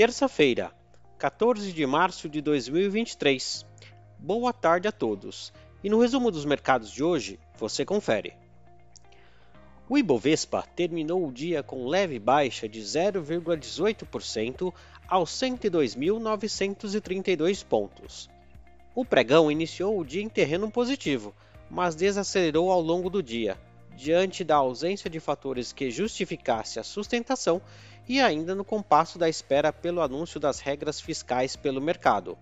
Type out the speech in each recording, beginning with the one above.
terça-feira, 14 de março de 2023. Boa tarde a todos. E no resumo dos mercados de hoje, você confere. O Ibovespa terminou o dia com leve baixa de 0,18% aos 102.932 pontos. O pregão iniciou o dia em terreno positivo, mas desacelerou ao longo do dia, diante da ausência de fatores que justificasse a sustentação e ainda no compasso da espera pelo anúncio das regras fiscais pelo mercado.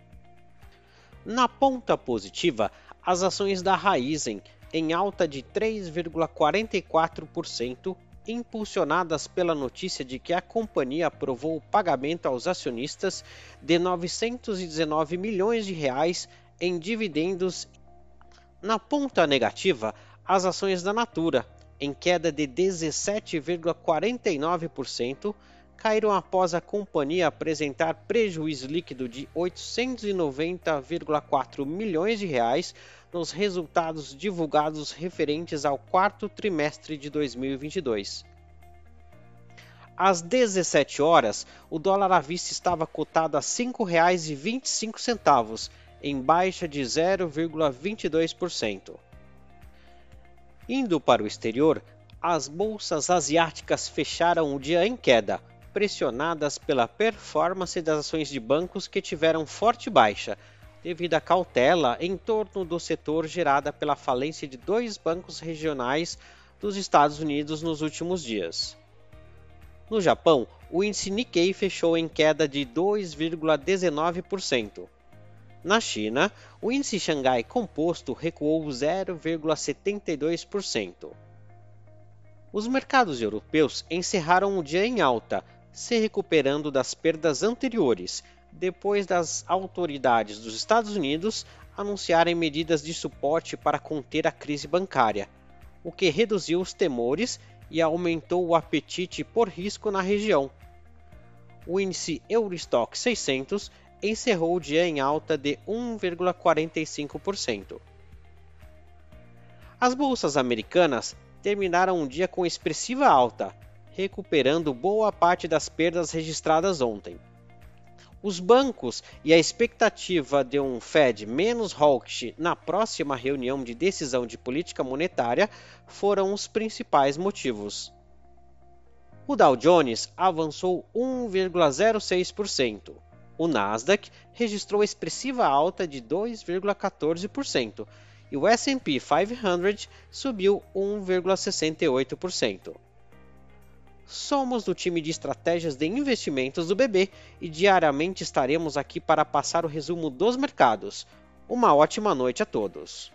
Na ponta positiva, as ações da Raizen, em alta de 3,44%, impulsionadas pela notícia de que a companhia aprovou o pagamento aos acionistas de 919 milhões de reais em dividendos. Na ponta negativa, as ações da Natura, em queda de 17,49%, caíram após a companhia apresentar prejuízo líquido de 890,4 milhões de reais nos resultados divulgados referentes ao quarto trimestre de 2022. Às 17 horas, o dólar à vista estava cotado a R$ 5,25, em baixa de 0,22%. Indo para o exterior, as bolsas asiáticas fecharam o dia em queda, pressionadas pela performance das ações de bancos que tiveram forte baixa, devido à cautela em torno do setor gerada pela falência de dois bancos regionais dos Estados Unidos nos últimos dias. No Japão, o índice Nikkei fechou em queda de 2,19%. Na China, o índice Xangai Composto recuou 0,72%. Os mercados europeus encerraram o dia em alta, se recuperando das perdas anteriores, depois das autoridades dos Estados Unidos anunciarem medidas de suporte para conter a crise bancária, o que reduziu os temores e aumentou o apetite por risco na região. O índice Eurostock 600 encerrou o dia em alta de 1,45%. As bolsas americanas terminaram o dia com expressiva alta, recuperando boa parte das perdas registradas ontem. Os bancos e a expectativa de um Fed menos hawkish na próxima reunião de decisão de política monetária foram os principais motivos. O Dow Jones avançou 1,06%. O Nasdaq registrou expressiva alta de 2,14% e o S&P 500 subiu 1,68%. Somos do time de estratégias de investimentos do BB e diariamente estaremos aqui para passar o resumo dos mercados. Uma ótima noite a todos.